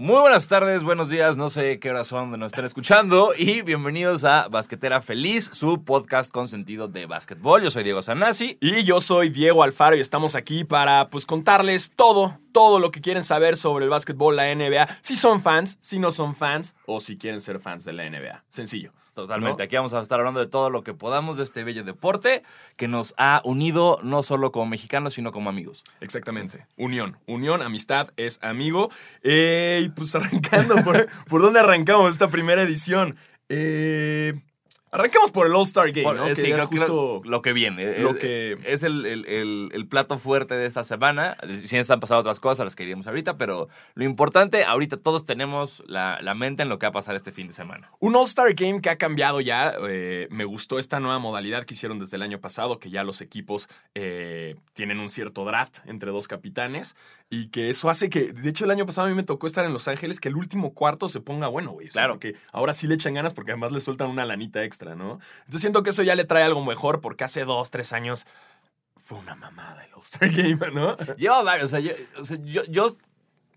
Muy buenas tardes, buenos días, no sé qué hora son de nos están escuchando y bienvenidos a Basquetera Feliz, su podcast con sentido de básquetbol. Yo soy Diego Sanasi. Y yo soy Diego Alfaro y estamos aquí para pues contarles todo, todo lo que quieren saber sobre el básquetbol, la NBA, si son fans, si no son fans o si quieren ser fans de la NBA. Sencillo. Totalmente. Aquí vamos a estar hablando de todo lo que podamos de este bello deporte que nos ha unido no solo como mexicanos, sino como amigos. Exactamente. Unión. Unión, amistad, es amigo. Eh, y pues arrancando, ¿por, ¿por dónde arrancamos esta primera edición? Eh, Arranquemos por el All-Star Game, ¿no? Eh, sí, que es que justo lo que viene. lo Eh, que- Es el, el- el- el plato fuerte de esta semana. Sí están pasando otras cosas, las que ahorita, pero lo importante, ahorita todos tenemos la, la mente en lo que va a pasar este fin de semana. Un All-Star Game que ha cambiado ya. eh, me gustó esta nueva modalidad que hicieron desde el año pasado, que ya los equipos eh, tienen un cierto draft entre dos capitanes. Y que eso hace que, de hecho, el año pasado a mí me tocó estar en Los Ángeles, que el último cuarto se ponga bueno, güey. O sea, Claro. porque ahora sí le echan ganas porque además le sueltan una lanita extra, ¿no? Entonces siento que eso ya le trae algo mejor porque hace dos, tres años fue una mamada el All-Star Game, ¿no? Lleva varios, o sea, yo, o sea, yo, yo-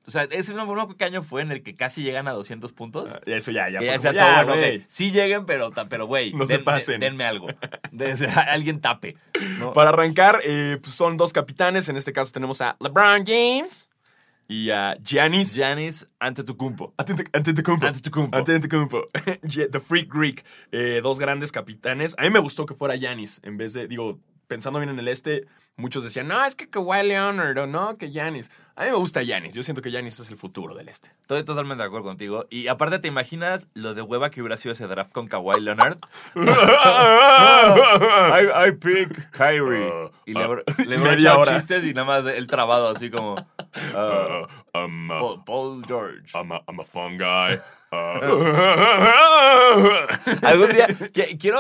o sea, ese no no, ¿qué año fue en el que casi llegan a 200 puntos? Eso ya, ya. Que ya como, seas ya, bueno, güey. ok, sí lleguen, pero, pero güey, No se den- pasen. denme algo. Den- alguien tape. ¿no? Para arrancar, eh, pues son dos capitanes. En este caso tenemos a LeBron James y a Giannis Giannis Antetokounmpo. Antetokounmpo. Antetokounmpo. Antetokounmpo. The Freak Greek. Eh, dos grandes capitanes. A mí me gustó que fuera Giannis en vez de, digo, pensando bien en el este, muchos decían, no, es que Kawhi Leonard o no, que Giannis. A mí me gusta Giannis. Yo siento que Giannis es el futuro del este. Estoy totalmente de acuerdo contigo. Y aparte, ¿te imaginas lo de hueva que hubiera sido ese draft con Kawhi Leonard? I, I pick Kyrie. Uh, y uh, media echaba hora. chistes y nada más el trabado así como... uh, Uh, I'm, uh, Paul, Paul George. I'm, a, I'm a fun guy. Algún día, qui- quiero,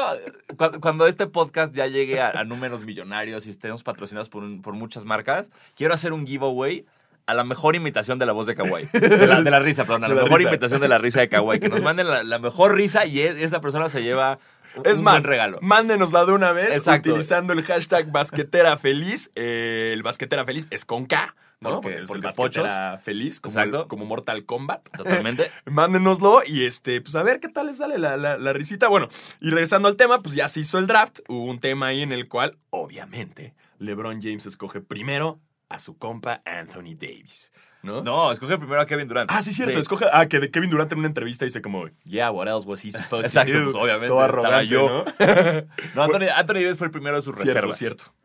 cu- cuando este podcast ya llegue a, a números millonarios y estemos patrocinados por, un- por muchas marcas, quiero hacer un giveaway a la mejor imitación de la voz de Kawaii. De la, de la risa, perdón, a la, mejor risa. imitación de la risa de Kawaii. Que nos manden la, la mejor risa y e- esa persona se lleva un, Es un más, buen regalo. mándenosla de una vez Exacto. utilizando el hashtag basquetera feliz. Eh, el basquetera feliz es con K, ¿no? Porque- porque el basquetera feliz, como, el- Exacto. como Mortal Kombat. Totalmente. Mándenoslo y este, pues a ver qué tal les sale la, la- la risita. Bueno, y regresando al tema, pues ya se hizo el draft. Hubo un tema ahí en el cual, obviamente, LeBron James escoge primero a su compa Anthony Davis. ¿No? No, escoge primero a Kevin Durant. Ah, sí, cierto. Sí. Escoge. Ah, que de Kevin Durant en una entrevista dice como, yeah, what else was he supposed Exacto, to do? pues, obviamente, Todo arrogante, yo. ¿no? No, Anthony, Anthony Davis fue el primero de sus Cierto, reservas. cierto. Que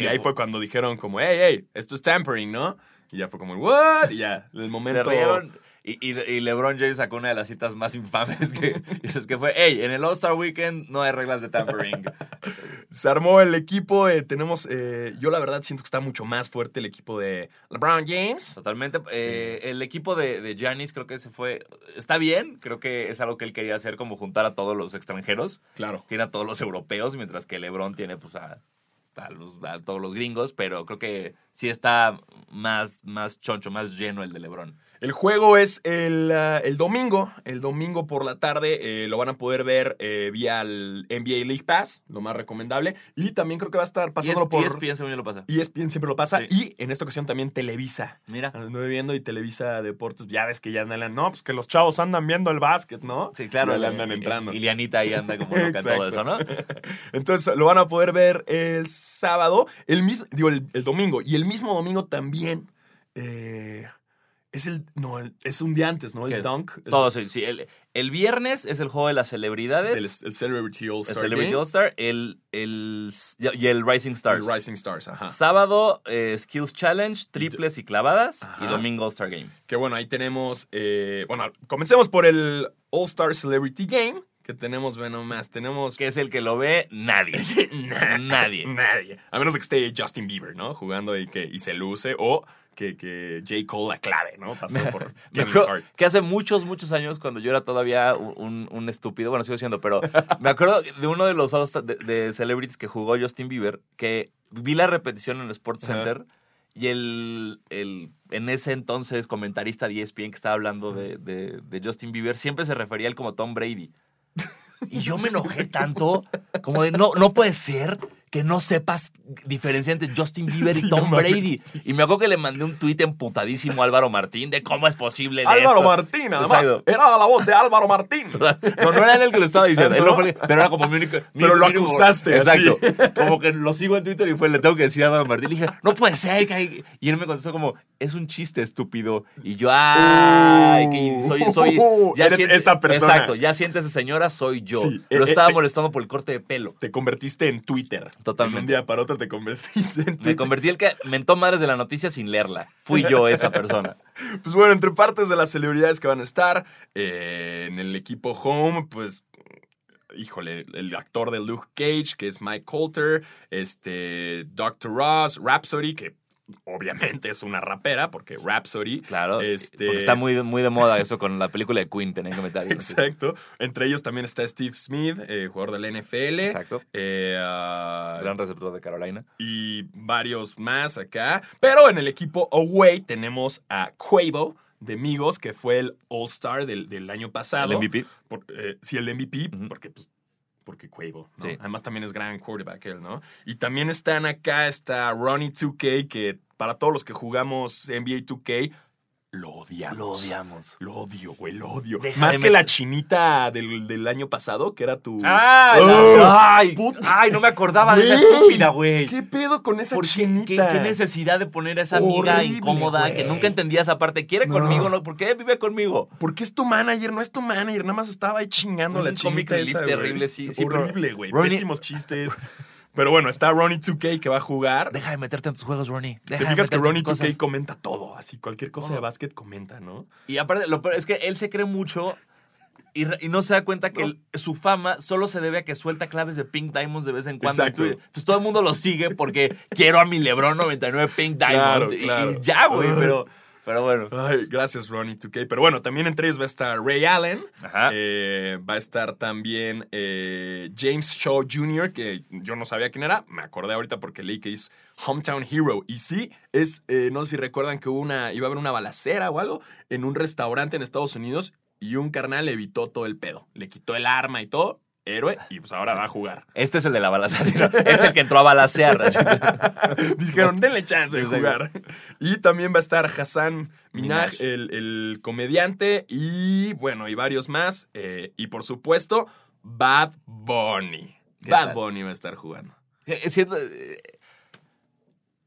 Y ahí fue cuando dijeron como, hey, hey, esto es tampering, ¿no? Y ya fue como, what? Y ya, el momento... Se rieron. Y, y, y LeBron James sacó una de las citas más infames que, es que fue, hey, en el All-Star Weekend no hay reglas de tampering. Se armó el equipo, eh, tenemos... eh, yo la verdad siento que está mucho más fuerte el equipo de LeBron James. Totalmente. Eh, el equipo de, de Giannis creo que se fue, está bien, creo que es algo que él quería hacer, como juntar a todos los extranjeros. Claro. Tiene a todos los europeos, mientras que LeBron tiene pues a, a los- a todos los gringos, pero creo que sí está más, más choncho, más lleno el de LeBron. El juego es el, ah, el domingo, el domingo por la tarde. eh, lo van a poder ver eh, vía el NBA League Pass, lo más recomendable. Y también creo que va a estar pasándolo por... ESPN según yo lo pasa. ESPN siempre lo pasa. Sí. Y en esta ocasión también Televisa. Mira. Anduve viendo y Televisa Deportes, ya ves que ya andan, no, pues que los chavos andan viendo el básquet, ¿no? Sí, claro. Le andan entrando. Ilianita ahí anda como loca en todo eso, ¿no? Entonces lo van a poder ver el sábado, el mismo, digo, el, el domingo. Y el mismo domingo también eh, es el, no, el- es un día antes, ¿no? ¿Qué? El Dunk. El, Todo, sí. sí. El, el viernes es el juego de las celebridades. el- el Celebrity All el Celebrity All Star. El, el, y el Rising Stars. Rising Stars, ajá. Sábado, eh, Skills Challenge, triples y clavadas. Ajá. Y domingo All Star Game. Que bueno, ahí tenemos, eh, bueno, comencemos por el All Star Celebrity Game, que tenemos, bueno, más, tenemos... Que es el que lo ve nadie. nadie. Nadie. A menos que esté Justin Bieber, ¿no? Jugando y que y se luce. O que, que J. Cole la clave, ¿no? Pasó por Kevin Hart. que hace muchos, muchos años, cuando yo era todavía un, un estúpido, bueno, sigo siendo, pero me acuerdo de uno de los de, de celebrities que jugó Justin Bieber, que vi la repetición en el Sports. Center y el, el, en ese entonces, comentarista de ESPN que estaba hablando de, de- de Justin Bieber, siempre se refería a él como Tom Brady. Y yo me enojé tanto, como de, no, no puede ser que no sepas diferenciar entre Justin Bieber y Tom Brady. sí, y me acuerdo que le mandé un tuit emputadísimo a Álvaro Martín de cómo es posible de Álvaro esto. Martín, además. Exacto. Era la voz de Álvaro Martín. No, no era él el que lo estaba diciendo, él ¿No? no fue el- pero era como mi único. mi- Pero lo mi acusaste, Exacto. así. Como que lo sigo en Twitter y fue, le tengo que decir a Álvaro Martín. Le dije, no puede ser. que hay-". Y él me contestó como, es un chiste estúpido. Y yo, ay, que soy, soy. Eres esa persona. Exacto, ya siéntese señora, soy yo. Sí, lo eh, estaba eh, molestando por el corte de pelo. Te convertiste en Twitter. Totalmente. De un día para otro te convertiste en Me convertí el que mentó madres de la noticia sin leerla. Fui yo esa persona. Pues bueno, entre partes de las celebridades que van a estar eh, en el equipo home, pues. Híjole, el actor de Luke Cage, que es Mike Coulter, este, Dr. Ross, Rhapsody, que obviamente es una rapera, porque Rhapsody. Claro. Este- Porque está muy, muy de moda eso con la película de Queen, tenía ahí. Exacto. Entre ellos también está Steve Smith, eh, jugador del NFL. Exacto. eh, ah, Gran receptor de Carolina. y varios más acá. Pero en el equipo away tenemos a Quavo de Migos, que fue el All-Star del, del año pasado. El MVP. Por- eh, sí, el MVP, porque pues, porque Quavo, ¿no? Sí. Además también es gran quarterback él, ¿no? Y también están acá, está Ronnie 2K, que para todos los que jugamos NBA 2K, lo odiamos. Lo odiamos. Lo odio, güey, lo odio. Deja Más que la chinita del, del año pasado, que era tu... ¡Ay! La- ¡Ay! puta. ¡Ay! No me acordaba de esa estúpida, güey. ¿Qué pedo con esa ¿Por qué, chinita? qué- qué necesidad de poner a esa amiga Horrible, incómoda que nunca entendía esa parte? ¿Quiere No. conmigo? No? ¿Por qué vive conmigo? Porque es tu manager, no es tu manager, nada más estaba ahí chingando Un la chinita esa, terrible, sí, sí, Horrible, güey. Ronnie- Pésimos chistes. Pero bueno, está Ronnie 2K que va a jugar. Deja de meterte en tus juegos, Ronnie. Te Deja de fijas que Ronnie tus 2K cosas. comenta todo, así cualquier cosa de básquet comenta, ¿no? Y aparte, lo peor es que él se cree mucho y, no se da cuenta que el- su fama solo se debe a que suelta claves de Pink Diamonds de vez en cuando. Exacto. Entonces todo el mundo lo sigue porque quiero a mi LeBron 99 Pink Claro, Diamond. Y- claro. Y, ya, güey, pero, pero bueno. Ay, gracias Ronnie 2K. Pero bueno, también entre ellos va a estar Ray Allen. Ajá. Eh, va a estar también eh, James Shaw Jr., que yo no sabía quién era. Me acordé ahorita porque leí que es Hometown Hero. Y sí, es, eh, no sé si recuerdan que hubo una, iba a haber una balacera o algo en un restaurante en Estados Unidos y un carnal evitó todo el pedo. Le quitó el arma y todo. Héroe, y pues ahora va a jugar. Este es el de la balacera. Es el que entró a balacear. Dijeron, denle chance de jugar. Y también va a estar Hassan Minaj, Minaj. el, el comediante, y bueno, y varios más. eh, y por supuesto, Bad Bunny. ¿Qué Bad tal? Bunny va a estar jugando. Es cierto, eh,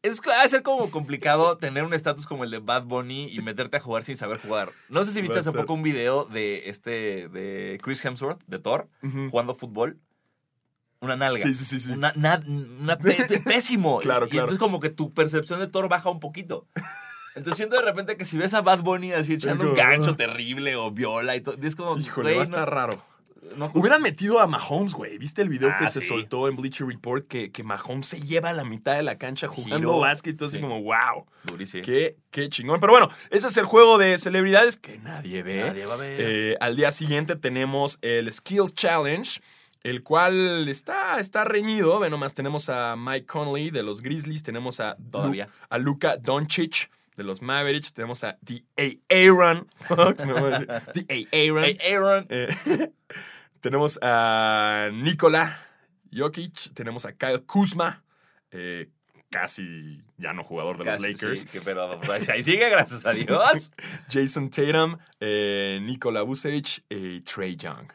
Es ha de ser como complicado tener un estatus como el de Bad Bunny y meterte a jugar sin saber jugar. No sé si viste Va a hace poco un video de este de Chris Hemsworth, de Thor, jugando fútbol. Una nalga. Sí, sí, sí, sí. Una, na- una pésimo. Claro, y claro. entonces como que tu percepción de Thor baja un poquito. Entonces siento de repente que si ves a Bad Bunny así echando un gancho terrible o viola y todo, es como, Híjole, va a no- estar raro. No- Hubieran metido a Mahomes, güey. ¿Viste el video Ah, que se soltó en Bleacher Report? Que, que Mahomes se lleva a la mitad de la cancha jugando Giro. básquet. Así Sí. como, wow. Durísimo. Qué, qué chingón. Pero bueno, ese es el juego de celebridades que nadie ve. Nadie va a ver. Eh, al día siguiente tenemos el Skills Challenge, el cual está, está reñido. Ve nomás, tenemos a Mike Conley de los Grizzlies, tenemos a, Todavía. Lu- a Luka Doncic de los Mavericks, tenemos a D.A. Aaron. A decir. D.A. Aaron. Hey, Aaron. Eh, tenemos a Nikola Jokic, tenemos a Kyle Kuzma, eh, casi ya no jugador de Casi, los Lakers. sí, que- pero pues, ahí sigue, gracias a Dios. Jason Tatum, eh, Nikola Vucevic y Trey Young.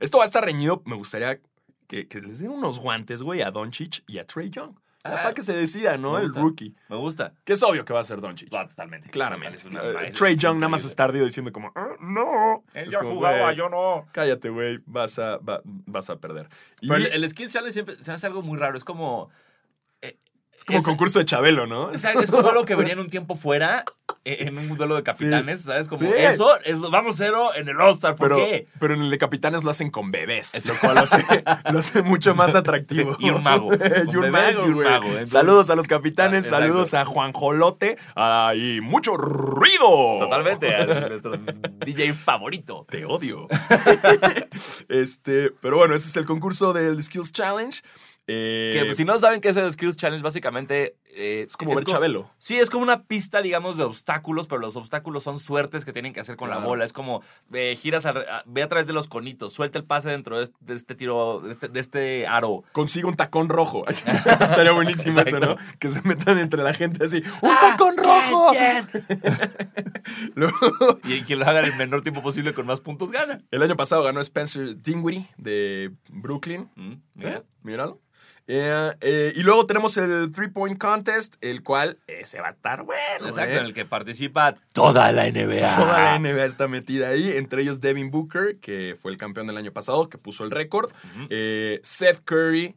Esto va a estar reñido. Me gustaría que, que les den unos guantes, güey, a Doncic y a Trey Young. Ah, para que se decida, ¿no? El rookie. Me gusta. Que es obvio que va a ser Doncic. No, totalmente. Claramente. Eh, es- Trey es Young nada más está ardido diciendo como, "Ah, no. Él Es ya como, jugaba, yo no. Cállate, güey. Vas a, va- vas a perder. Y Pero el, el Skills Challenge siempre se hace algo muy raro. Es como. Es como concurso de Chabelo, ¿no? o sea, es como algo que venía en un tiempo fuera, eh, en un duelo de capitanes, ¿sabes? Como Sí. eso, es, lo- vamos cero en el All-Star. ¿Por Pero, qué? pero en el de capitanes lo hacen con bebés, Es- lo cual lo hace, lo hace mucho más atractivo. Y un mago. y un mago, y un mago. Entonces- saludos a los capitanes, Ah, saludos a Juan Jolote ah, y mucho ruido. Totalmente. a nuestro DJ favorito. Te odio. este, pero bueno, ese es el concurso del Skills Challenge. Eh, Que pues, si no saben qué es el Skills Challenge, básicamente eh, Es como ver Chabelo. Sí, es como una pista, digamos, de obstáculos, pero los obstáculos son suertes que tienen que hacer con la bola. Es como, eh, giras, al- a- ve a través de los conitos, suelta el pase dentro de este, de este tiro, de este, de este aro. Consigue un tacón rojo. Estaría buenísimo eso, ¿no? Que se metan entre la gente así. ¡Un Ah, tacón ¿quién, rojo! quién? Luego, Y quien lo haga en el menor tiempo posible con más puntos gana. el año pasado ganó Spencer Dinwiddie de Brooklyn. Mm, mira. ¿Eh? Míralo. Eh, eh, y luego tenemos el Three Point Contest, el cual ese va a estar bueno. Exacto, ¿eh? en el que participa toda la NBA. Toda la NBA está metida ahí, entre ellos Devin Booker, que fue el campeón del año pasado, que puso el récord. Eh, Seth Curry,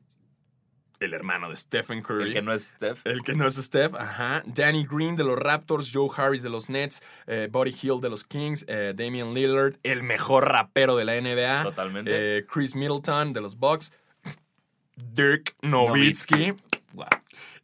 el hermano de Stephen Curry. El que no es Steph. El que no es Steph, ajá. Danny Green de los Raptors, Joe Harris de los Nets, eh, Buddy Hill de los Kings, eh, Damian Lillard, el mejor rapero de la NBA. Totalmente. eh, Chris Middleton de los Bucks, Dirk Nowitzki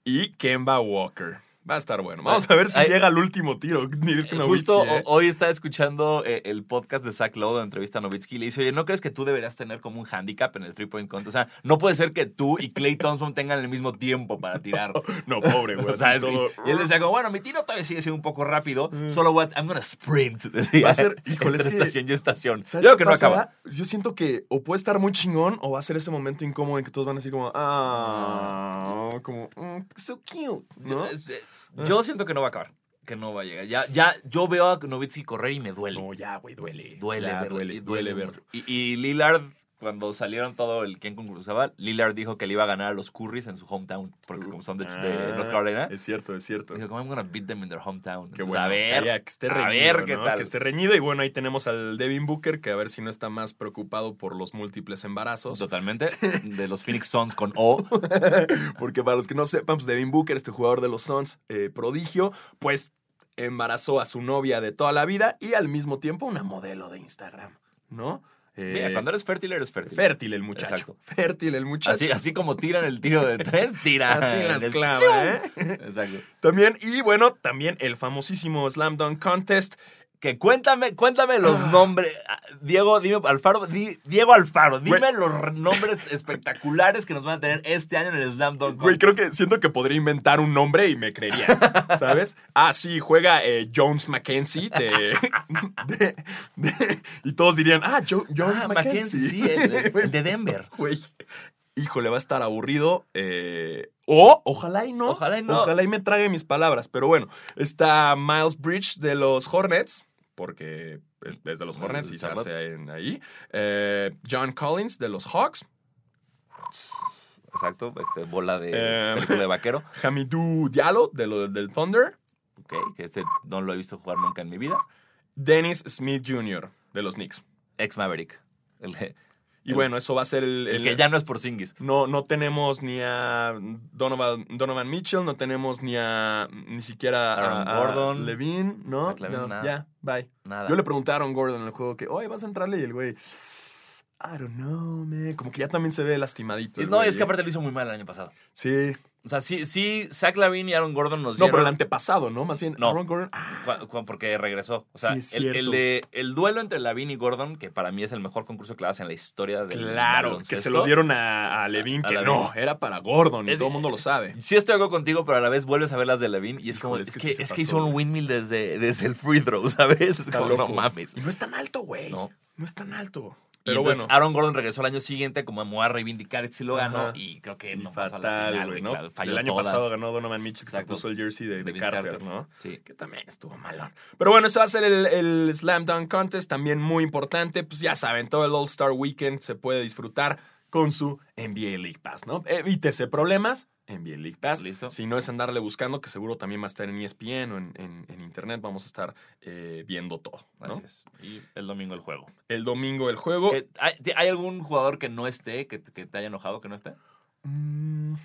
y Kemba Walker. Va a estar bueno. Vamos a ver si Ay. llega al último tiro. Dirk Nowitzki, Justo ¿eh? hoy estaba escuchando eh, el podcast de Zach Lowe de entrevista a Novitsky y le dice, oye, ¿no crees que tú deberías tener como un handicap en el three point contest? O sea, no puede ser que tú y Clay Thompson tengan el mismo tiempo para tirar. No, pobre, güey. O sea, así todo- y él decía como, bueno, mi tiro todavía sigue siendo un poco rápido, solo what, I'm gonna sprint. Decía, Va a ser- híjole, entre es que- estación y estación. ¿Sabes Yo creo que no acaba. Yo siento que o puede estar muy chingón o va a ser ese momento incómodo en que todos van a decir como, ah, como, mm, so cute, ¿no? Yo, eh, yo siento que no va a acabar, que no va a llegar. Ya, ya, yo veo a Novitsky correr y me duele. No, ya, güey, duele. Duele, Ya, verlo, duele, duele mucho. verlo. Y, y Lillard, cuando salieron todo el quién concursaba, Lillard dijo que le iba a ganar a los Currys en su hometown, porque como son de, de Ah, North Carolina, Es cierto, es cierto. dijo, como I'm gonna beat them in their hometown. Qué Entonces, bueno. a ver, que, que esté a reñido, ver qué ¿no? tal. Que esté reñido. Y bueno, ahí tenemos al Devin Booker, que a ver si no está más preocupado por los múltiples embarazos. Totalmente. De los Phoenix Suns con O. Porque para los que no sepan, pues Devin Booker, este jugador de los Suns, eh, prodigio, pues embarazó a su novia de toda la vida y al mismo tiempo una modelo de Instagram, ¿no? Eh, Mira, cuando eres fértil, eres fértil. Fértil el muchacho. Exacto. Fértil el muchacho. Así, así como tiran el tiro de tres, tira. Así las clava, ¿eh? Exacto. También, y bueno, también el famosísimo Slam Dunk Contest. Que cuéntame, cuéntame los Ah. nombres. Ah, Diego, dime, Alfaro, di- Diego Alfaro, dime Güey. los nombres espectaculares que nos van a tener este año en el Slam Dunk. Güey, creo que siento que podría inventar un nombre y me creería, ¿sabes? Ah, sí, juega eh, Jones Mackenzie de, de- de- Y todos dirían, ah, Jo- Jones Ah, Mackenzie. Sí, el, el- el de Denver. Güey, híjole, va a estar aburrido. eh, o, ojalá y no. Ojalá y no. Ojalá y me trague mis palabras. Pero bueno, está Miles Bridge de los Hornets, porque es, es de los Hornets y se ahí. Eh, John Collins de los Hawks. Exacto, este, bola de Eh. de vaquero. Hamidou Diallo de lo- del Thunder. Ok, que este no lo he visto jugar nunca en mi vida. Dennis Smith Jr. de los Knicks. Ex Maverick. El, Y El- bueno, eso va a ser el... el el- que ya no es por Singis. No, no tenemos ni a Donovan, Donovan Mitchell, no tenemos ni a ni siquiera a- Aaron a Gordon. Levine, ¿no? Levine, No, ya, bye. Nada. Yo le pregunté a Aaron Gordon en el juego que, oye, ¿vas a entrarle? Y el güey, I don't know, man. Como que ya también se ve lastimadito. No, güey, es que ¿eh? aparte lo hizo muy mal el año pasado. Sí. O sea, sí, sí, Zach Lavine y Aaron Gordon nos No, dieron... pero el antepasado, ¿no? Más bien, No. Aaron Gordon. ah, porque regresó. O sea, Sí, el, el de, el duelo entre Lavin y Gordon, que para mí es el mejor concurso de clases en la historia del claro, que se lo dieron a, a que no, era para Gordon y Es- todo el mundo lo sabe. Sí estoy algo contigo, pero a la vez vuelves a ver las de Levin y es como, Híjole, es, es que es que hizo un windmill desde, desde el free throw, ¿sabes? Es como, no mames. Y no es tan alto, güey. No. No es tan alto. Y entonces bueno. Aaron Gordon regresó el año siguiente como me voy a reivindicar si lo ganó y creo que no pasó a la fatal, final, ¿no? claro, falló el año todas. pasado ganó Donovan Mitchell que se puso el jersey de, de Carter, Carter. ¿no? Sí. Que también estuvo malón. Pero bueno, ese va a ser el, el Slam Dunk Contest, también muy importante. Pues ya saben, todo el All-Star Weekend se puede disfrutar con su NBA League Pass, ¿no? Evítese problemas, NBA League Pass. Listo. Si no es andarle buscando, que seguro también va a estar en ESPN o en, en- en internet, vamos a estar eh, viendo todo, ¿no? Así es. Y el domingo el juego. El domingo el juego. ¿Qué- ¿Hay, ¿Hay algún jugador que no esté, que, que te haya enojado que no esté? Mm,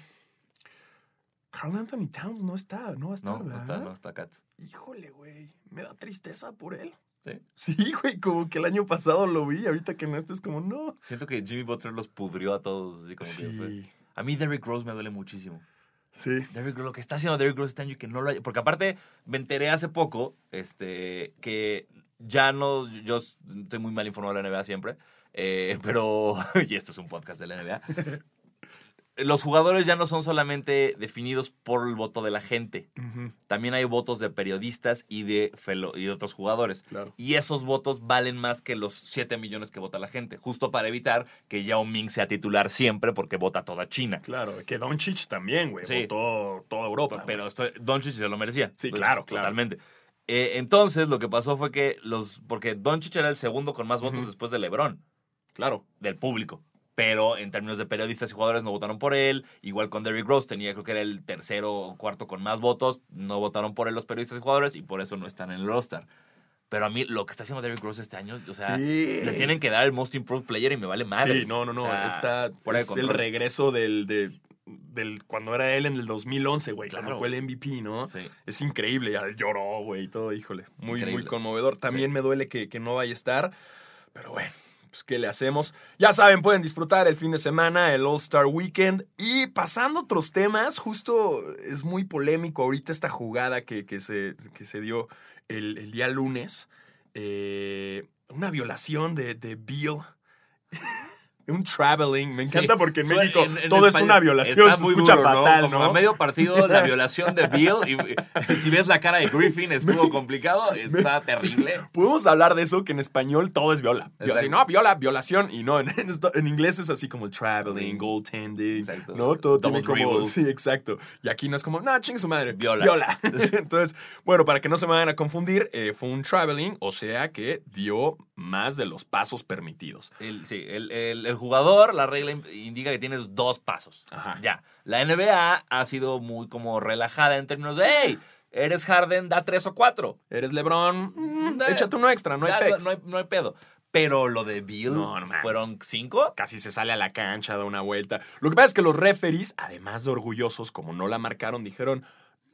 Carl Anthony Towns no está, no va a estar, No, no ¿verdad? está, no está Cat. Híjole, güey. Me da tristeza por él. Sí. Sí, güey, como que el año pasado lo vi, ahorita que no estés como, no. Siento que Jimmy Butler los pudrió a todos. Así como que Sí, A mí Derrick Rose me duele muchísimo. sí. Derrick Rose, lo que está haciendo Derrick Rose este año y que no lo haya. Porque aparte, me enteré hace poco este, que ya no. Yo estoy muy mal informado de la NBA siempre. eh, pero. Y esto es un podcast de la NBA. Los jugadores ya no son solamente definidos por el voto de la gente. También hay votos de periodistas y de, fellow- y de otros jugadores. Claro. Y esos votos valen más que los 7 millones que vota la gente. Justo para evitar que Yao Ming sea titular siempre porque vota toda China. Claro, que Doncic también, güey. Sí. Votó toda Europa. Pero esto, Doncic se lo merecía. Sí, Entonces, claro, claro. Totalmente. Eh, entonces, lo que pasó fue que los. Porque Doncic era el segundo con más votos después de LeBron, claro. del público. Pero en términos de periodistas y jugadores no votaron por él. Igual con Derrick Rose tenía, creo que era el tercero o cuarto con más votos. No votaron por él los periodistas y jugadores y por eso no están en el roster. Pero a mí, lo que está haciendo Derrick Rose este año, o sea, sí. le tienen que dar el Most Improved Player y me vale madre. Sí, no, no, no. O sea, está fuera de es el regreso del, de- del cuando era él en el 2011, güey. Cuando Claro. fue el MVP, ¿no? Sí. Es increíble. Ya lloró, güey, y todo, híjole. Muy, muy conmovedor. También me duele que, que no vaya a estar. Pero bueno, pues ¿qué le hacemos? Ya saben, pueden disfrutar el fin de semana, el All-Star Weekend. Y pasando a otros temas, justo es muy polémico ahorita esta jugada que, que se, que se dio el, el día lunes. Eh, una violación de, de Bill. Un traveling. Me encanta Sí. porque en Suena- México en- en todo es una violación. está Se muy escucha duro, ¿no? fatal, Como ¿no? a medio partido, la violación de Bill. Y, si ves la cara de Griffin, estuvo complicado. Está terrible. Podemos hablar de eso, que en español todo es viola. Exacto. así, no, viola, violación. Y no, en, en inglés es así como el traveling, goaltending. Exacto. ¿No? Todo Double tiene como. dribble. Sí, exacto. Y aquí no es como, no, chingue su madre. Viola. Viola. Entonces, bueno, para que no se me vayan a confundir, eh, fue un traveling, o sea que dio más de los pasos permitidos. El, sí, el, el- el jugador, la regla in- indica que tienes dos pasos. Ajá. Ya. La NBA ha sido muy como relajada en términos de, hey, eres Harden, da tres o cuatro. Eres LeBron, mm, Da- échate uno extra, no hay Da- no, hay, no hay pedo. Pero lo de Bill, No, no mames. ¿fueron cinco? casi se sale a la cancha, da una vuelta. Lo que pasa es que los referees, además de orgullosos, como no la marcaron, dijeron,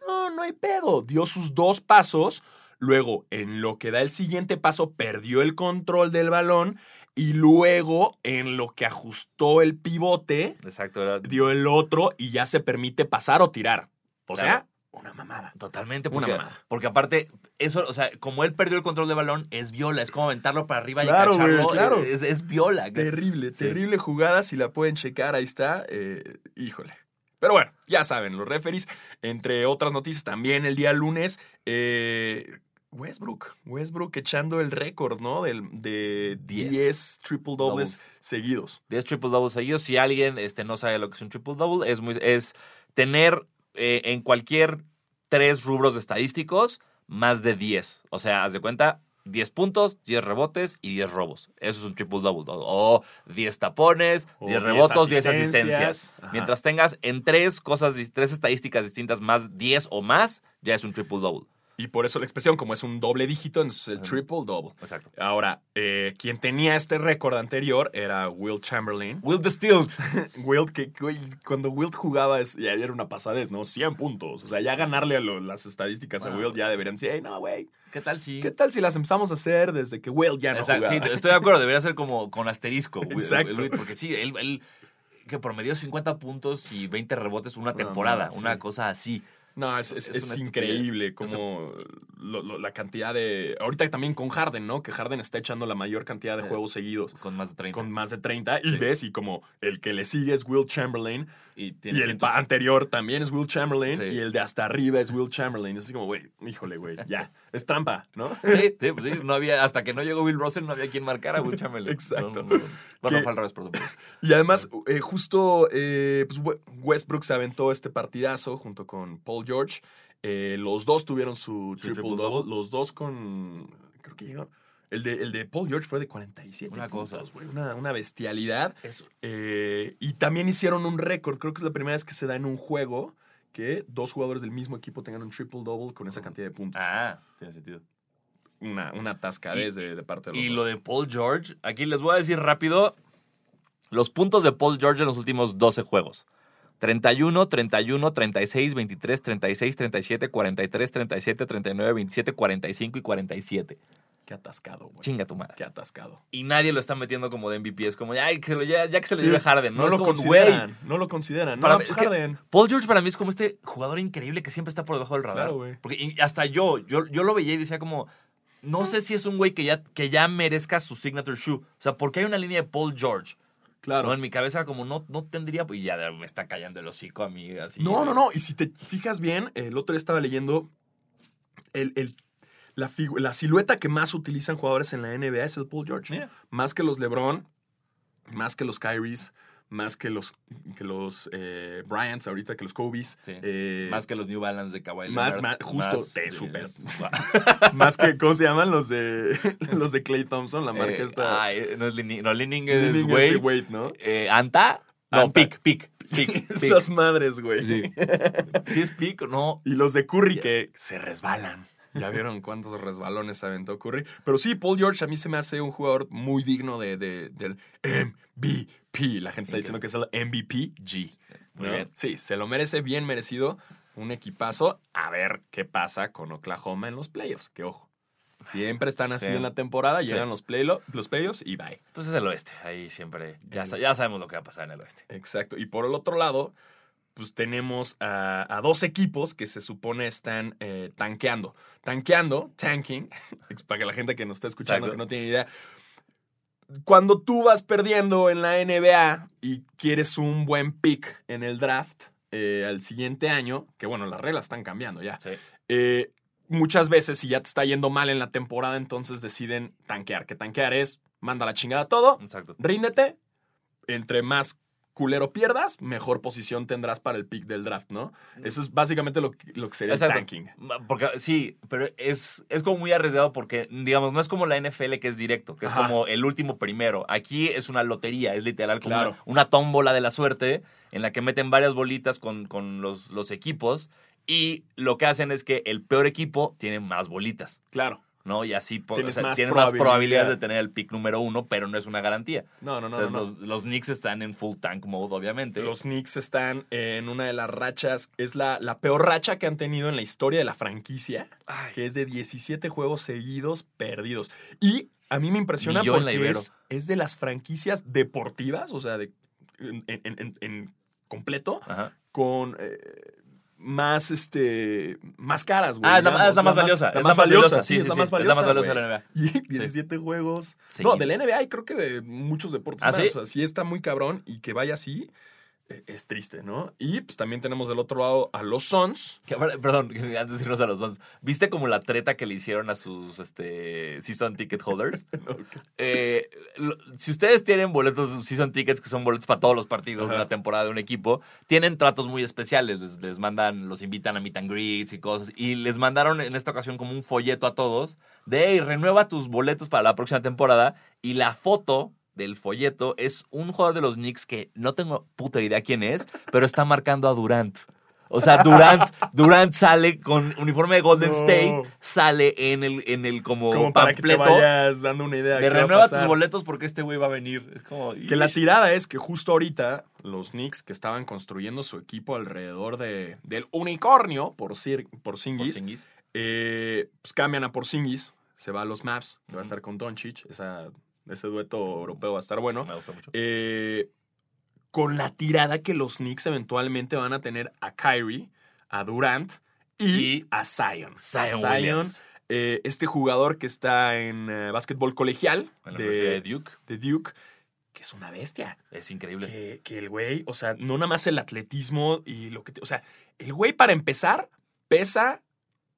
no, no hay pedo. Dio sus dos pasos, luego en lo que da el siguiente paso perdió el control del balón y luego en lo que ajustó el pivote, Exacto, era dio el otro y ya se permite pasar o tirar. O sea, una mamada. Totalmente, Una mamada. porque aparte, eso, o sea, como él perdió el control del balón, es viola, es como aventarlo para arriba Claro, y cacharlo. güey, claro. Es, es viola. Terrible, Sí. terrible jugada. Si la pueden checar, ahí está. eh, híjole. Pero bueno, ya saben, los referees, entre otras noticias, también el día lunes, eh, Westbrook. Westbrook echando el récord, ¿no? Del, de Diez. 10 triple dobles seguidos. 10 triple doubles seguidos. Si alguien este, no sabe lo que es un triple double, es, muy, es tener eh, en cualquier tres rubros de estadísticos más de 10. O sea, haz de cuenta, 10 puntos, 10 rebotes y 10 robos. Eso es un triple double. O 10 tapones, O 10 10 rebotes, 10 asistencias. asistencias. Mientras tengas en tres cosas, tres estadísticas distintas más 10 o más, ya es un triple double. Y por eso la expresión, como es un doble dígito, entonces el triple double. Exacto. Ahora, eh, quien tenía este récord anterior era Will Chamberlain. Will Distilled. Wilt, que güey, cuando Wilt jugaba es, ya era una pasadez, ¿no? 100 puntos. O sea, ya ganarle a lo- las estadísticas a. Wilt ya deberían decir, "Ey, no, güey, ¿Qué tal si...? ¿qué tal si las empezamos a hacer desde que Wilt ya no Exacto, sí, jugaba? estoy de acuerdo, debería ser como con asterisco. Will- Exacto. Will- porque sí, él, él que promedió 50 puntos y 20 rebotes una No, temporada, no, sí. una cosa así. No, es, es- Es increíble como lo- lo- la cantidad de... Ahorita también con Harden, ¿no? Que Harden está echando la mayor cantidad de Eh, juegos seguidos. Con más de 30. Con más de 30 y ves y como el que le sigue es Will Chamberlain y y el anterior también es Will Chamberlain Sí. y el de hasta arriba es Will Chamberlain. Es así como, güey, híjole, güey, ya. Es trampa, ¿no? Sí, sí, pues sí, no había, hasta que no llegó Bill Russell no había quien marcara a Will Chamberlain. Exacto. No, no, no. Bueno, Que- perdón. Y además, eh, justo eh, pues, We- Westbrook se aventó este partidazo junto con Paul George. Eh, los dos tuvieron su Su triple triple-double. double. Los dos con. Creo que llegaron. El de, el de Paul George fue de 47 Una cosa. puntos, güey, Una, una bestialidad. Eso. Eh, y también hicieron un récord. Creo que es la primera vez que se da en un juego que dos jugadores del mismo equipo tengan un triple double con esa cantidad de puntos. Ah, tiene sentido. Una, una tascadez de, de parte de los Y dos. lo de Paul George, aquí les voy a decir rápido los puntos de Paul George en los últimos 12 juegos. 31, 31, 36, 23, 36, 37, 43, 37, 39, 27, 45 y 47. Qué atascado, güey. Chinga tu madre. Qué atascado. Y nadie lo está metiendo como de MVP. Es como, ya, que se lo- ya, ya que se le Sí, lleve Harden. No, lo como, consideran. No lo consideran. Para no, mí- pues es que- Harden. Paul George para mí es como este jugador increíble que siempre está por debajo del radar. Claro, güey. Porque hasta yo, yo, yo lo veía y decía como, no sé si es un güey que ya, que ya merezca su signature shoe. O sea, porque hay una línea de Paul George Claro. No, en mi cabeza como no, no tendría, y ya me está callando el hocico a mí. Así, No, no, no. Y si te fijas bien, el otro día estaba leyendo el, el- la, la silueta que más utilizan jugadores en la NBA es el Paul George. Más que los LeBron, más que los Kyries, más que los, que los eh, Bryants ahorita, que los Kobe's. Sí. eh, Más que los New Balance de Kawhi Más, Leonard, más, justo, más te super. Más que, ¿cómo se llaman? Los de, los de Clay Thompson, la marca Eh, esta. ay, no es Lining, no, Lining es Lining Wade. este Wade, ¿no? Eh, ¿Anta? No. Pick, Pick, Pick. Esas madres, güey. Sí. ¿Sí es Pick o no? Y los de Curry que se resbalan. Ya vieron cuántos resbalones se aventó Curry. Pero sí, Paul George a mí se me hace un jugador muy digno de, de- del MVP. La gente está diciendo que es el MVP G. Muy ¿no? bien. Sí, se lo merece, bien merecido. Un equipazo. A ver qué pasa con Oklahoma en los playoffs. Que ojo. Siempre están así Sí. en la temporada, Sí. llegan los, los playoffs y bye. Pues es el oeste. Ahí siempre. Ya, sa- ya sabemos lo que va a pasar en el oeste. Exacto. Y por el otro lado, pues tenemos a, a dos equipos que se supone están eh, tanqueando. Tanqueando, tanking, para que la gente que nos está escuchando Exacto. que no tiene idea. Cuando tú vas perdiendo en la NBA y quieres un buen pick en el draft eh, al siguiente año, que bueno, las reglas están cambiando ya. Sí. eh, muchas veces, si ya te está yendo mal en la temporada, entonces deciden tanquear. Que tanquear es, manda la chingada todo, Exacto. ríndete. Entre más culero pierdas, mejor posición tendrás para el pick del draft, ¿no? Eso es básicamente lo que, lo que sería Exacto. el tanking. Porque sí, pero es, es como muy arriesgado porque, digamos, no es como la NFL que es directo, que es Ajá. como el último primero. Aquí es una lotería, es literal como Claro. una, una tómbola de la suerte en la que meten varias bolitas con, con los, los equipos y lo que hacen es que el peor equipo tiene más bolitas. Claro. ¿No? Y así Tienes o sea, más tienes más probabilidad. probabilidades de tener el pick número uno, pero no es una garantía. No, no, no. Entonces, no, no. Los, los Knicks están en full tank mode, obviamente. Los Knicks están en una de las rachas, es la, la peor racha que han tenido en la historia de la franquicia, Ay, que es de 17 juegos seguidos perdidos. Y a mí me impresiona porque es, es de las franquicias deportivas, o sea, de, en, en- en- en completo, Ajá. con eh, más, este, más caras, güey. Ah, es la, digamos, es la más valiosa. La más valiosa, sí, es la más Es la valiosa. más valiosa de la NBA. Y 17 juegos. Sí. No, de la NBA y creo que de muchos deportes ¿Ah, más. sí? O sea, sí está muy cabrón y que vaya así es triste, ¿no? Y pues también tenemos del otro lado a los. Que aparte- perdón, antes de irnos a los Suns. ¿Viste como la treta que le hicieron a sus este, season ticket holders? Eh, lo- si ustedes tienen boletos season tickets, que son boletos para todos los partidos de la temporada de un equipo, tienen tratos muy especiales. Les, les mandan, los invitan a meet and greets y cosas. Y les mandaron en esta ocasión como un folleto a todos de, hey, renueva tus boletos para la próxima temporada. Y la foto del folleto es un jugador de los Knicks que no tengo puta idea quién es, pero está marcando a Durant. O sea, Durant, Durant sale con uniforme de Golden No. State, sale en el, en el como, Como para que te vayas dando una idea. de renueva tus boletos porque este güey va a venir. Es como. Que la tirada es que justo ahorita los Knicks que estaban construyendo su equipo alrededor de, del unicornio por, Sir, por Porzingis. eh, pues cambian a Porzingis, se va a los Maps, que va a estar con Doncic, esa, ese dueto europeo va a estar bueno. Me gusta mucho. Eh, con la tirada que los Knicks eventualmente van a tener a Kyrie, a Durant y, Y a Zion. Zion, Williams. eh, este jugador que está en eh, básquetbol colegial En la Universidad de Duke. de Duke, que es una bestia. Es increíble. Que, que el güey, o sea, no nada más el atletismo y lo que... te- o sea, el güey para empezar pesa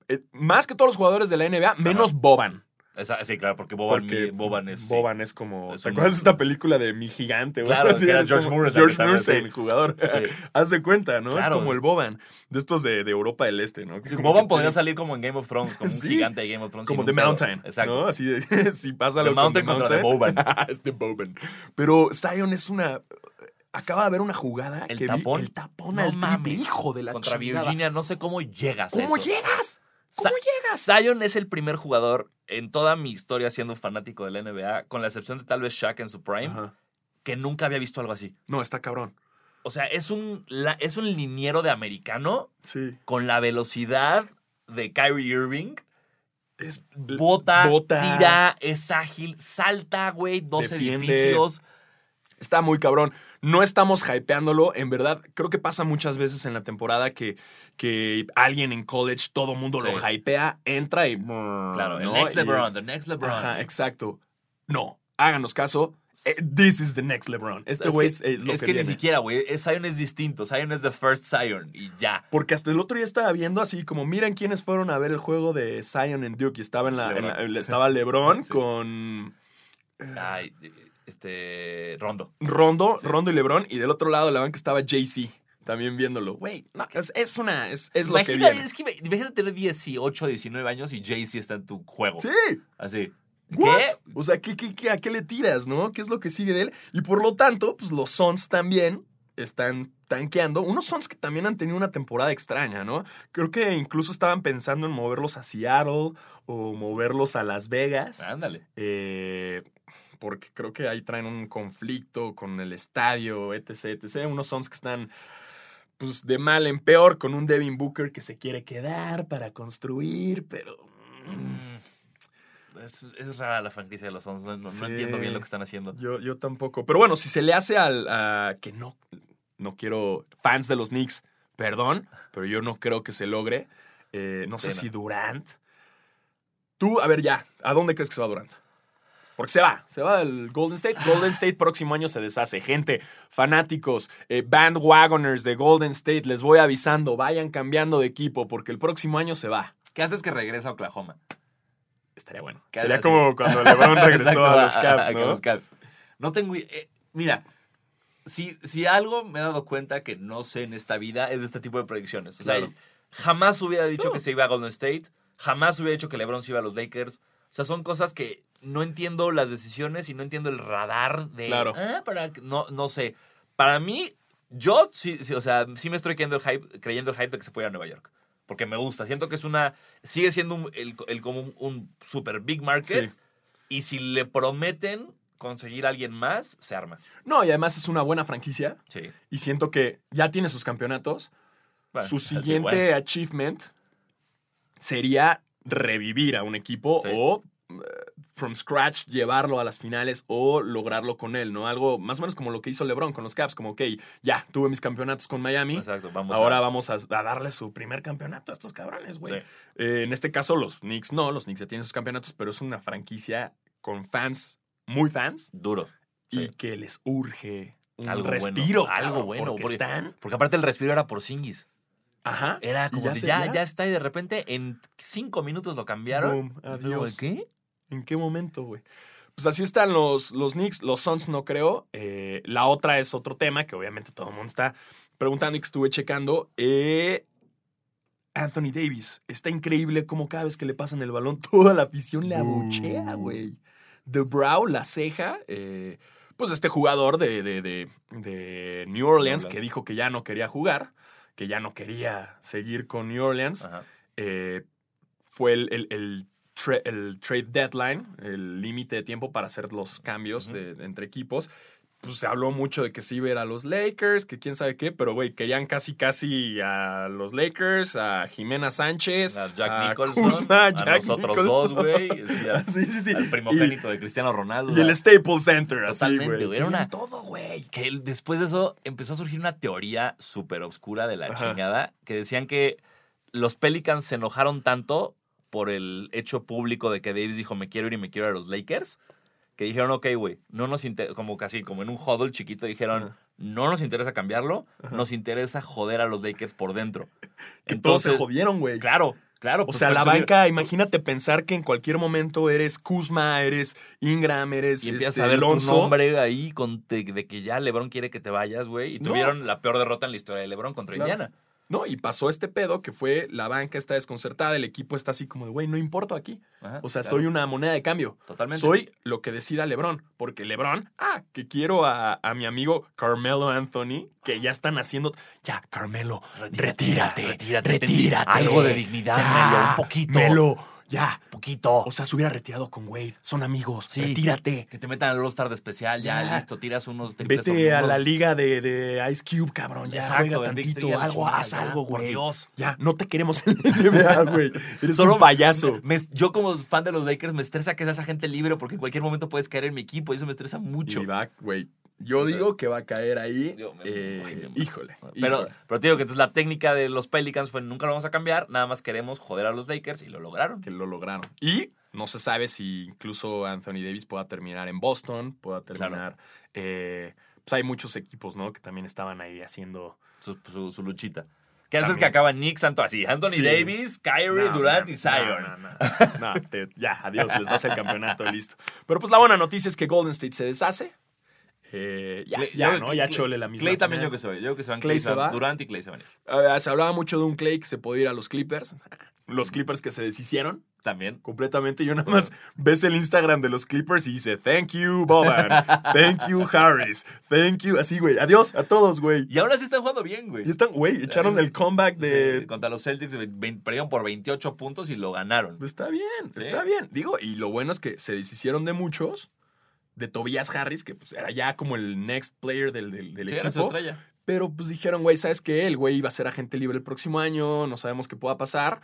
eh, más que todos los jugadores de la NBA, menos Boban. Esa- sí, claro, porque Boban, Porque mi- Boban es. sí. Boban es como. Es ¿Te acuerdas de esta película de Mi Gigante? Claro, Así que era es George Muresan, George sí. el jugador. Sí. Haz de cuenta, ¿no? es como el Boban. De estos de, de Europa del Este, ¿no? Sí, como Boban podría salir como en Game of Thrones, como un Sí. gigante de Game of Thrones. Como The pedo. Mountain. Exacto. ¿no? Así si pasa lo Mountain contra The Boban. es The Boban. Pero Zion es una. Acaba de haber una jugada El que tapón. vi. El tapón No al mames. hijo de la Contra chingada. Virginia, no sé cómo llegas a ¿Cómo eso. llegas? ¿Cómo llegas? Zion es el primer jugador en toda mi historia siendo fanático de la NBA, con la excepción de tal vez Shaq en su prime, Ajá. que nunca había visto algo así. No, está cabrón. O sea, es un, la- es un liniero de americano Sí. con la velocidad de Kyrie Irving. Es, Bota, Bota. tira, es ágil, salta, güey, dos Defiende. edificios. Está muy cabrón. No estamos hypeándolo. En verdad, creo que pasa muchas veces en la temporada que, que alguien en college, todo mundo lo hypea, entra y. Claro, el next LeBron, es- the next LeBron. Ajá, exacto. No, háganos caso. eh, this is the next LeBron. Este es güey que, es, eh, lo es que que ni siquiera, güey. es- Zion es distinto. Zion es the first Zion y ya. Porque hasta el otro día estaba viendo así como, miren quiénes fueron a ver el juego de Zion en Duke. Y estaba, en la, en la- LeBron. estaba LeBron Sí. con Ay, este. Rondo. Rondo, Sí. Rondo y LeBron. Y del otro lado de la banca estaba JC también viéndolo. Güey, no, es, es una, es, es lo que viene. es que imagínate tener 18, 19 años y Jay-Z está en tu juego. Sí. Así. What? ¿Qué? O sea, ¿qué, qué, qué- a qué le tiras, no? ¿Qué es lo que sigue de él? Y por lo tanto, pues los Suns también están tanqueando. Unos Suns que también han tenido una temporada extraña, ¿no? Creo que incluso estaban pensando en moverlos a Seattle o moverlos a Las Vegas. Ándale. eh, porque creo que ahí traen un conflicto con el estadio, etc, etc. Unos Suns que están pues de mal en peor con un Devin Booker que se quiere quedar para construir, pero... mm, Es, es rara la franquicia de los Suns. No, no- no Sí. entiendo bien lo que están haciendo. Yo, yo tampoco. Pero bueno, si se le hace al a- que no, no quiero fans de los Knicks, perdón, pero yo no creo que se logre. Eh, no sé si Durant. Tú, a ver ya, ¿a dónde crees que se va Durant? Porque se va, se va del Golden State. Golden State próximo año se deshace. Gente, fanáticos, eh, bandwagoners de Golden State, les voy avisando, vayan cambiando de equipo porque el próximo año se va. ¿Qué haces que regresa a Oklahoma? Estaría bueno. ¿Qué Sería como cuando LeBron regresó Exacto, a los Cavs, ¿no? los Cavs. No tengo. eh, mira, si, si algo me he dado cuenta que no sé en esta vida es de este tipo de predicciones. O sea, Claro. jamás hubiera dicho No. que se iba a Golden State. Jamás hubiera dicho que LeBron se iba a los Lakers. O sea, son cosas que no entiendo las decisiones y no entiendo el radar de. Claro. "Ah, para que-". no, no sé. Para mí, yo sí, sí, o sea, sí me estoy creyendo el hype, creyendo el hype de que se puede ir a Nueva York. Porque me gusta. Siento que es una. Sigue siendo un- el, el- como un, un super big market. Sí. Y si le prometen conseguir a alguien más, se arma. No, y además es una buena franquicia. Sí. Y siento que ya tiene sus campeonatos. Bueno, Su siguiente bueno. achievement sería revivir a un equipo Sí. o eh, from scratch llevarlo a las finales o lograrlo con él, ¿no? Algo más o menos como lo que hizo LeBron con los Caps, como, ok, ya, tuve mis campeonatos con Miami, Exacto, vamos ahora a- vamos a, a darle su primer campeonato a estos cabrones, güey. Sí. Eh, en este caso, los Knicks no, los Knicks ya tienen sus campeonatos, pero es una franquicia con fans, muy fans, Duro. y Sí. que les urge un Algo respiro. bueno, algo bueno, Porque porque- están. Porque aparte el respiro era por Singis. Ajá. Era como de, se- ya, ya, está y de repente en cinco minutos lo cambiaron. Boom, como de, adiós. ¿Qué? ¿En qué momento, güey? Pues así están los, los Knicks, los Suns no creo. Eh, la otra es otro tema que obviamente todo el mundo está preguntando y que estuve checando. Eh, Anthony Davis. Está increíble cómo cada vez que le pasan el balón, toda la afición le abuchea, güey. The Brow, la ceja. eh, pues este jugador de, de- de- de New Orleans Orleans. que dijo que ya no quería jugar, que ya no quería seguir con New Orleans eh, fue el, el- el tra- el trade deadline, el límite de tiempo para hacer los cambios de entre equipos. Pues se habló mucho de que se iba a ir a los Lakers, que quién sabe qué, pero güey, querían casi casi a los Lakers, a Jimena Sánchez, A Jack a Nicholson. Kuzma, a Jack nosotros Nicholson. dos, güey. sí, sí, sí, sí. Al primogénito de Cristiano Ronaldo. Y, el Staples Center, Totalmente, güey. era una- todo, güey. que después de eso empezó a surgir una teoría súper obscura de la Ajá. chingada que decían que los Pelicans se enojaron tanto por el hecho público de que Davis dijo me quiero ir y me quiero ir a los Lakers que dijeron ok güey no nos interesa como casi como en un huddle chiquito dijeron no nos interesa cambiarlo nos interesa joder a los Lakers por dentro Que todos se entonces jodieron, güey. claro claro O pues, sea, la porque- banca, imagínate pensar que en cualquier momento eres Kuzma, eres Ingram, eres y empiezas este, a ver Alonso. tu nombre ahí con de, de que ya LeBron quiere que te vayas güey y No. tuvieron la peor derrota en la historia de LeBron contra Claro. Indiana No, y pasó este pedo que fue la banca está desconcertada, el equipo está así como de, güey, no importo aquí. Ajá, O sea, claro. soy una moneda de cambio. Totalmente. Soy lo que decida LeBron. Porque LeBron, ah, que quiero a, a mi amigo Carmelo Anthony, que ya están haciendo. Ya, Carmelo, retírate. retírate, Retírate. algo de dignidad, Ya, Melo, un poquito. Melo, ya. Poquito. O sea, se hubiera retirado con Wade. Son amigos. Sí. Retírate. que te metan al All-Star de especial, ya, Ya. listo, tiras unos triples. Vete a unos- la liga de, de Ice Cube, cabrón. Ya, Exacto, juega tantito. A algo, chingada, haz ya, algo, por güey. Dios. Ya, no te queremos en la NBA, güey. Eres Solo un payaso. me- yo como fan de los Lakers me estresa que seas agente libre porque en cualquier momento puedes caer en mi equipo y eso me estresa mucho. Y va, güey. Yo digo que va a caer ahí. Me- eh, híjole. Pero, híjole. pero te digo que entonces la técnica de los Pelicans fue nunca lo vamos a cambiar, nada más queremos joder a los Lakers y lo lograron. que lo lograron. Y no se sabe si incluso Anthony Davis pueda terminar en Boston, pueda terminar. eh, pues hay muchos equipos, ¿no? Que también estaban ahí haciendo. Su, su- su luchita. ¿Qué haces que acaba Nick Santo así? Anthony Sí. Davis, Kyrie, No, Durant no, y Zion. No, no, no. No, te- ya, adiós, les das el campeonato y listo. Pero pues la buena noticia es que Golden State se deshace. Eh, ya, Clay- ya, ¿no? Ya Clay- chole la misma. Clay también yo que va. Yo que se van Clay Clay, se va. Durant y Clay se van. Ah, se hablaba mucho de un Clay que se podía ir a los Clippers. Los Clippers que se deshicieron También. completamente. Yo nada más ves el Instagram de los Clippers y dice, thank you, Boban. Thank you, Harris. Thank you. Así, güey. Adiós a todos, güey. Y ahora sí están jugando bien, güey. Y están, güey, echaron el comeback de... Sí, contra los Celtics perdieron por 28 puntos y lo ganaron. Está bien, Sí. está bien. Digo, y lo bueno es que se deshicieron de muchos. De Tobias Harris, que pues era ya como el next player del, del, del Sí, era su equipo. estrella. Pero pues dijeron, güey, ¿sabes qué? El güey iba a ser agente libre el próximo año, no sabemos qué pueda pasar.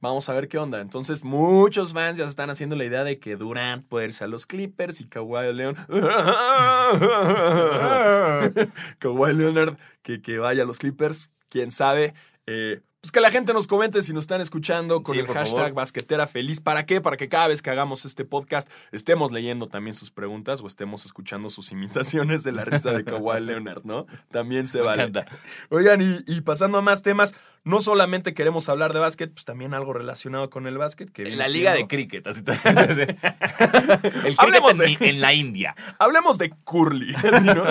Vamos a ver qué onda. Entonces, muchos fans ya se están haciendo la idea de que Durant puede irse a los Clippers y Kawhi Leonard. Kawhi Leonard que, que vaya a los Clippers. Quién sabe. Eh, pues que la gente nos comente si nos están escuchando con Sí, el hashtag favor. basquetera feliz. ¿Para qué? Para que cada vez que hagamos este podcast estemos leyendo también sus preguntas o estemos escuchando sus imitaciones de la risa de Kawhi Leonard, ¿no? También se Me vale. encanta. Oigan, y, y pasando a más temas, no solamente queremos hablar de básquet, pues también algo relacionado con el básquet. Que La liga de cricket. Así te- el Hablemos en, de- en la India. Hablemos de curly, ¿no?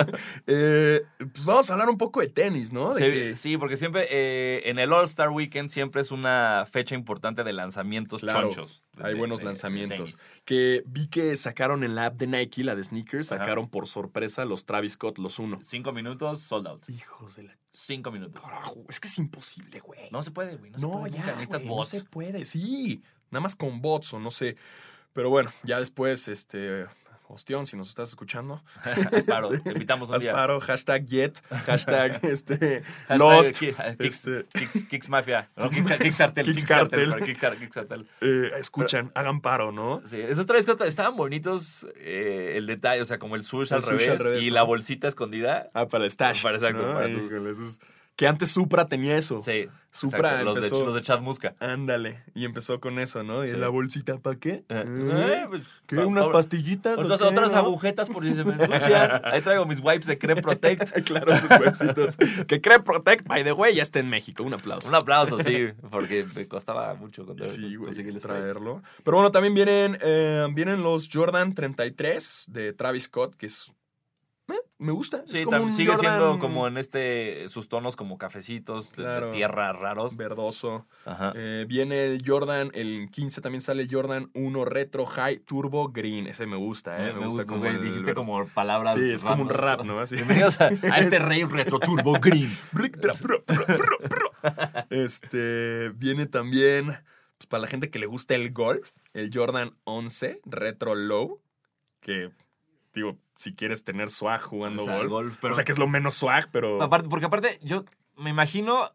Eh, pues vamos a hablar un poco de tenis, ¿no? De Sí, que- sí, porque siempre eh, en el All-Star Weekend siempre es una fecha importante de lanzamientos Claro, chonchos. Hay de- buenos lanzamientos. Que vi que sacaron en la app de Nike, la de sneakers, Ajá. sacaron por sorpresa los Travis Scott, los uno. Cinco minutos, sold out. Hijos de la Cinco minutos. carajo, es que es imposible, güey. No se puede, güey. No, se No, puede ya. Necesitas güey, no bots. se puede, sí. Nada más con bots o no sé. Pero bueno, ya después, este, Ostión, si nos estás escuchando. Asparo, te invitamos un día. Asparo, hashtag Jet, hashtag este, Hashtag Lost. Ki- Kicks, este, Kicks- Kicks Mafia. No, Kicks, Cartel. Kicks Cartel. Cartel. Eh, escuchan, hagan paro, ¿no? Sí, esos tres cosas estaban bonitos. eh, el detalle, o sea, como el sush, El al, sush revés, al revés, y ¿no? la bolsita escondida. Ah, para el stash. Para- exacto, ¿no? para tu- Híjole, eso es- Que antes Supra tenía eso. Sí. Supra los, de, los de Chad Musca. Ándale. Y empezó con eso, ¿no? Y Sí. la bolsita, ¿para qué? Eh, ¿Eh? eh, pues, ¿Qué? pa- ¿Unas pa- pastillitas? Otras, qué, otras no? agujetas por si se me ensucian. Ahí traigo mis wipes de Creme Protect. claro, sus websitos. que cree Protect, by the way, ya está en México. Un aplauso. Un aplauso, sí, porque me costaba mucho con- Sí, traerlo. Pero bueno, también vienen, eh, vienen los Jordan 33 de Travis Scott, que es... eh, me gusta. es Sí, como tam- un sigue Jordan siendo como en este, sus tonos como cafecitos, de- Claro. de tierra raros. verdoso. Ajá. Eh, viene el Jordan, el 15 también sale el Jordan 1 Retro High Turbo Green. Ese me gusta, ¿eh? me, gusta, como el dijiste como palabras. Sí, es como un rap, ¿no? Así. Bienvenidos a, a este Rey Retro Turbo Green. Este viene también pues, para la gente que le gusta el golf, el Jordan 11 Retro Low, que digo, si quieres tener swag jugando O sea, golf, golf, pero- o sea que es lo menos swag, pero Aparte, porque aparte, yo me imagino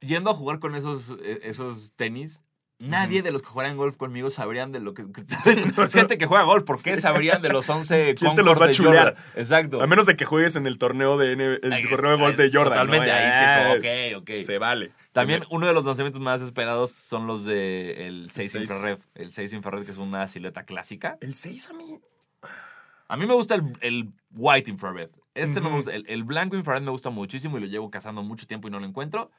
yendo a jugar con esos, eh, esos tenis. Nadie de los que juegan golf conmigo sabrían de lo que. gente que juega golf, ¿por qué sabrían de los 11 ¿Quién te los va a de chulear? Exacto. a menos de que juegues en el torneo de N- el torneo de golf de Jordan, ¿no? Totalmente, ahí sí es como, Ya, ok, ok. Se vale. También uno de los lanzamientos más esperados son los de el 6 seis. infrared. El 6 infrared, que es una silueta clásica. El 6 a mí A mí me gusta el, el white infrared. Este no me gusta. El, el blanco infrared me gusta muchísimo y lo llevo cazando mucho tiempo y no lo encuentro.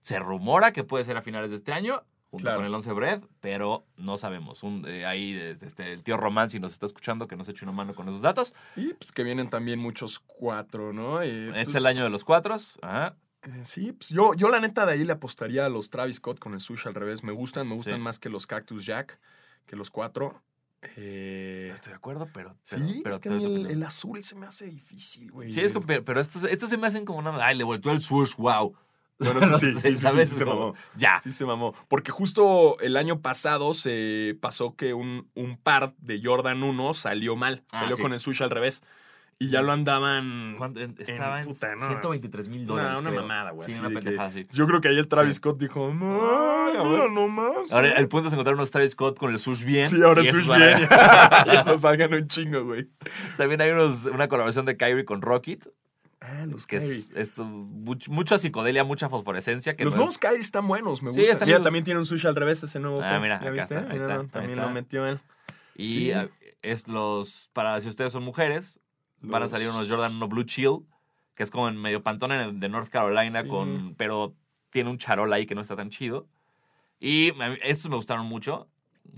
Se rumora que puede ser a finales de este año, junto Claro. con el 11 Bread, pero no sabemos. Un- eh, ahí este, este, el tío Román, si nos está escuchando, que nos eche una mano con esos datos. y pues que vienen también muchos cuatro, ¿no? Es pues, el año de los cuatros. Ajá. Eh, Sí, pues yo, yo la neta de ahí le apostaría a los Travis Scott con el sushi al revés. Me gustan, me gustan Sí. más que los Cactus Jack, que los cuatro. Eh, Estoy de acuerdo, pero. pero- sí, pero es que a mí el, azul se me hace difícil, güey. Sí, es como- pero, estos, estos se me hacen como una. Ay, le volteó el swoosh, wow. Bueno, sí, sí, sí, sí, se mamó. Ya. Sí se mamó. Porque justo el año pasado se pasó que un, un par de Jordan 1 salió mal. Ah, salió con el sushi al revés. Y ya lo andaban... Estaba en, puta, no. 123 mil dólares. Una, una creo. mamada, güey. Sí, así una pendejada, sí. Yo creo que ahí el Travis Sí. Scott dijo, no, Ay, a mira ver". nomás. Ahora, el punto es encontrar unos Travis Scott con el sush bien. Sí, ahora el a- bien. y esos valgan un chingo, güey. También hay unos, una colaboración de Kyrie con Rocket. Ah, los que Kyrie. es esto, much- mucha psicodelia, mucha fosforescencia. Que Los no nuevos es- Kyrie están buenos, me Sí, gusta. están Mira, lindos. también tiene un sushi al revés ese nuevo. Ah, mira, ¿ya acá viste? está, ahí Mira, está, ahí También está. lo metió él. Y Sí. ah, es los. Para si ustedes son mujeres, van a Los- salir unos Jordan 1 Blue Chill, que es como en medio pantón en- de North Carolina, Sí. con pero tiene un charol ahí que no está tan chido. Y estos me gustaron mucho,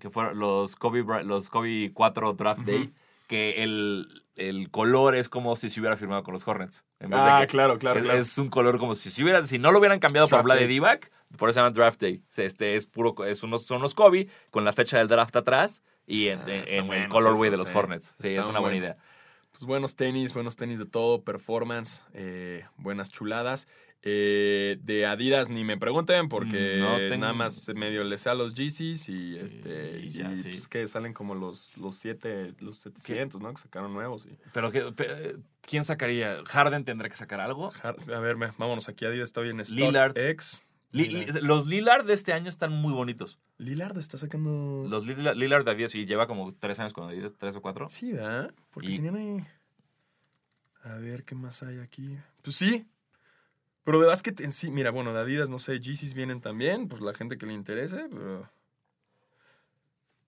que fueron los Kobe, los Kobe 4 Draft. Day, que el, el color es como si se hubiera firmado con los Hornets. En vez de Ah, que- claro, claro, es, claro. es un color como si, si, hubiera, si no lo hubieran cambiado por Draft Vlade Day. Divac, por eso se llama Draft Day. Este es puro, es unos, son unos Kobe con la fecha del draft atrás y en, Ah, en- en el colorway de los eh. Hornets. Sí, es una buena buenos. idea. Pues buenos tenis, buenos tenis de todo, performance, eh, buenas chuladas. Eh, de Adidas ni me pregunten porque No tengo- nada más medio les sé a los Yeezys y este Y y, ya, sí. pues, que salen como los los siete los 700, ¿no? Que sacaron nuevos y Pero, que, ¿quién sacaría? ¿Harden tendrá que sacar algo? A ver, me- vámonos aquí Adidas está bien Lillard. X. Li- li- los Lillard de este año están muy bonitos. Lillard está sacando Los Lillard, Lillard de Adidas, y lleva como tres años con Adidas, tres o cuatro. Sí, ¿verdad? Porque Y- tenían ahí. A ver, ¿qué más hay aquí? Pues sí. Pero de básquet en sí, mira, bueno, de Adidas, no sé, Yeezys vienen también, pues la gente que le interese, pero...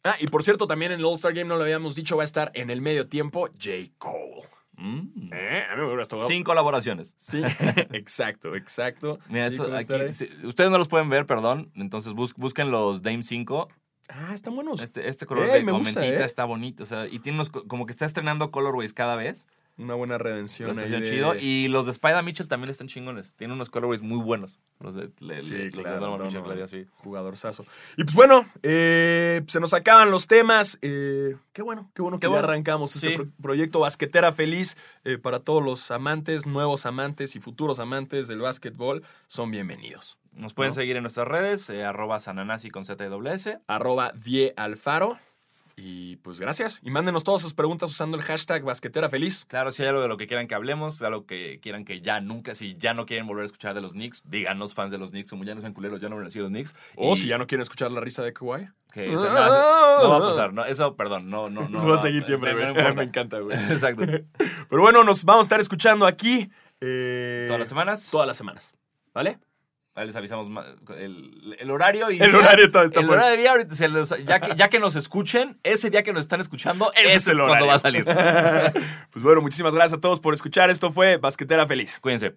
Ah, y por cierto, también en el All-Star Game, no lo habíamos dicho, va a estar en el medio tiempo J. Cole. Mm. ¿Eh? A mí me. Sin colaboraciones. Sí, exacto, exacto. Mira, eso ¿cómo aquí- sí, ustedes no los pueden ver, perdón. Entonces bus- busquen los Dame 5. Ah, están buenos. Este, este color Ey, de me gusta, ¿eh? está bonito. O sea, y tiene unos, co- como que está estrenando colorways cada vez. Una buena redención. Ahí de- chido. Y los de Spider Mitchell también están chingones. Tienen unos colorways muy buenos. Los de, le- Sí, le- los de claro, Mitchell. Claudia, sí. Jugador sazo. Y pues bueno, eh, se nos acaban los temas. Eh, qué bueno, qué bueno que Qué ya bueno. arrancamos este pro- proyecto Basquetera Feliz eh, para todos los amantes, nuevos amantes y futuros amantes del básquetbol. Son bienvenidos. Nos pueden ¿No? seguir en nuestras redes, arroba sananasi con ZWS. Arroba Die Alfaro. Y pues gracias. Y mándenos todas sus preguntas usando el hashtag Basquetera Feliz. Claro, si hay algo de lo que quieran que hablemos, algo que quieran que ya nunca, si ya no quieren volver a escuchar de los Knicks, díganos fans de los Knicks, como ya no sean culeros, ya no van a decir los Knicks. O Y si ya no quieren escuchar la risa de Kawhi. que eso- no, eso- no va a pasar, no, eso, perdón, no, no, no. Eso va a seguir siempre. Me encanta, güey. Exacto. Pero bueno, nos vamos a estar escuchando aquí. eh, Todas las semanas. Todas las semanas. ¿Vale? Ahí les avisamos el, el horario y El horario todo está el horario de día ahorita se los- ya, que, ya que nos escuchen, ese día que nos están escuchando, Ese ese, es es, el cuando horario. va a salir. Pues bueno, muchísimas gracias a todos por escuchar. Esto fue Basquetera Feliz. Cuídense.